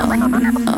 Oh.